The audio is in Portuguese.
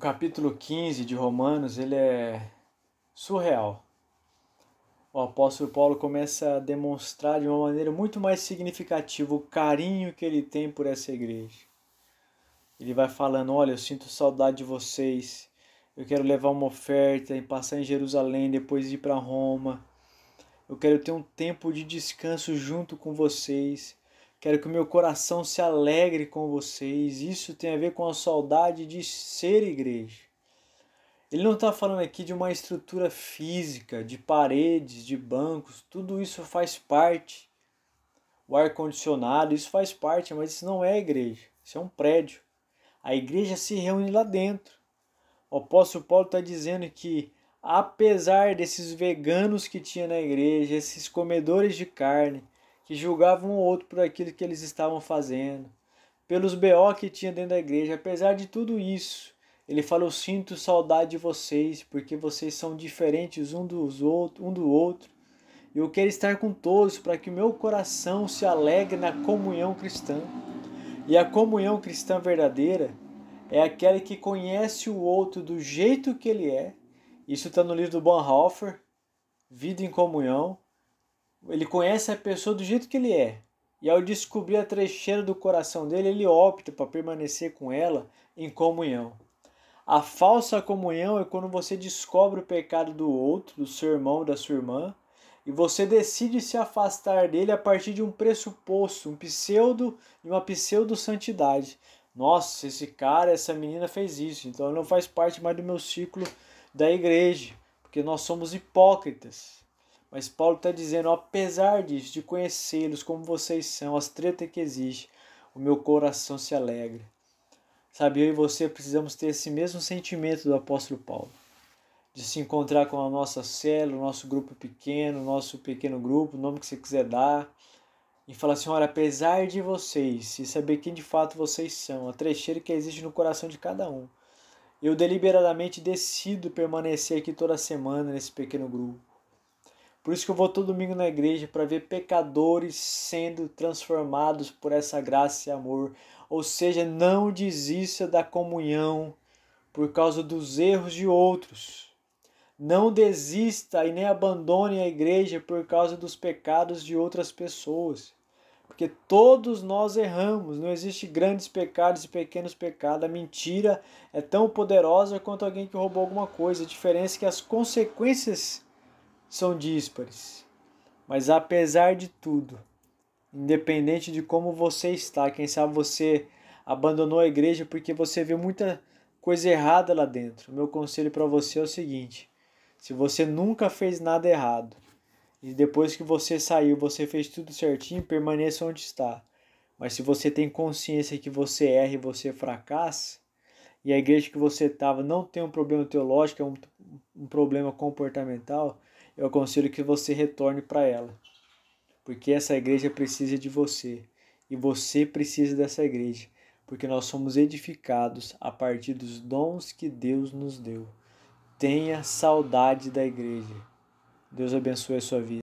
capítulo 15 de Romanos, ele é surreal. O apóstolo Paulo começa a demonstrar de uma maneira muito mais significativa o carinho que ele tem por essa igreja. Ele vai falando: Olha, eu sinto saudade de vocês. Eu quero levar uma oferta e passar em Jerusalém, depois ir para Roma. Eu quero ter um tempo de descanso junto com vocês. Quero que o meu coração se alegre com vocês. Isso tem a ver com a saudade de ser igreja. Ele não está falando aqui de uma estrutura física, de paredes, de bancos, tudo isso faz parte. O ar-condicionado, isso faz parte, mas isso não é igreja, isso é um prédio. A igreja se reúne lá dentro. O apóstolo Paulo está dizendo que, apesar desses veganos que tinha na igreja, esses comedores de carne, que julgavam um outro por aquilo que eles estavam fazendo, pelos BO que tinha dentro da igreja. Apesar de tudo isso, ele falou: Sinto saudade de vocês, porque vocês são diferentes um, dos outro, um do outro. Eu quero estar com todos para que o meu coração se alegre na comunhão cristã. E a comunhão cristã verdadeira é aquela que conhece o outro do jeito que ele é. Isso está no livro do Bonhoeffer, Vida em Comunhão ele conhece a pessoa do jeito que ele é. E ao descobrir a trecheira do coração dele, ele opta para permanecer com ela em comunhão. A falsa comunhão é quando você descobre o pecado do outro, do seu irmão, da sua irmã, e você decide se afastar dele a partir de um pressuposto, um pseudo, uma pseudo santidade. Nossa, esse cara, essa menina fez isso, então não faz parte mais do meu ciclo da igreja, porque nós somos hipócritas. Mas Paulo está dizendo, apesar disso, de conhecê-los como vocês são, as tretas que existem, o meu coração se alegra. Sabe, eu e você precisamos ter esse mesmo sentimento do apóstolo Paulo. De se encontrar com a nossa célula, o nosso grupo pequeno, o nosso pequeno grupo, o nome que você quiser dar. E falar assim, olha, apesar de vocês, e saber quem de fato vocês são, a trecheira que existe no coração de cada um. Eu deliberadamente decido permanecer aqui toda semana nesse pequeno grupo por isso que eu vou todo domingo na igreja para ver pecadores sendo transformados por essa graça e amor. Ou seja, não desista da comunhão por causa dos erros de outros. Não desista e nem abandone a igreja por causa dos pecados de outras pessoas. Porque todos nós erramos, não existe grandes pecados e pequenos pecados. A mentira é tão poderosa quanto alguém que roubou alguma coisa. A diferença é que as consequências são díspares. Mas apesar de tudo, independente de como você está, quem sabe você abandonou a igreja porque você viu muita coisa errada lá dentro. Meu conselho para você é o seguinte: se você nunca fez nada errado e depois que você saiu você fez tudo certinho, permaneça onde está. Mas se você tem consciência que você erra e você fracassa, e a igreja que você estava não tem um problema teológico, é um, um problema comportamental, eu aconselho que você retorne para ela, porque essa igreja precisa de você e você precisa dessa igreja, porque nós somos edificados a partir dos dons que Deus nos deu. Tenha saudade da igreja. Deus abençoe a sua vida.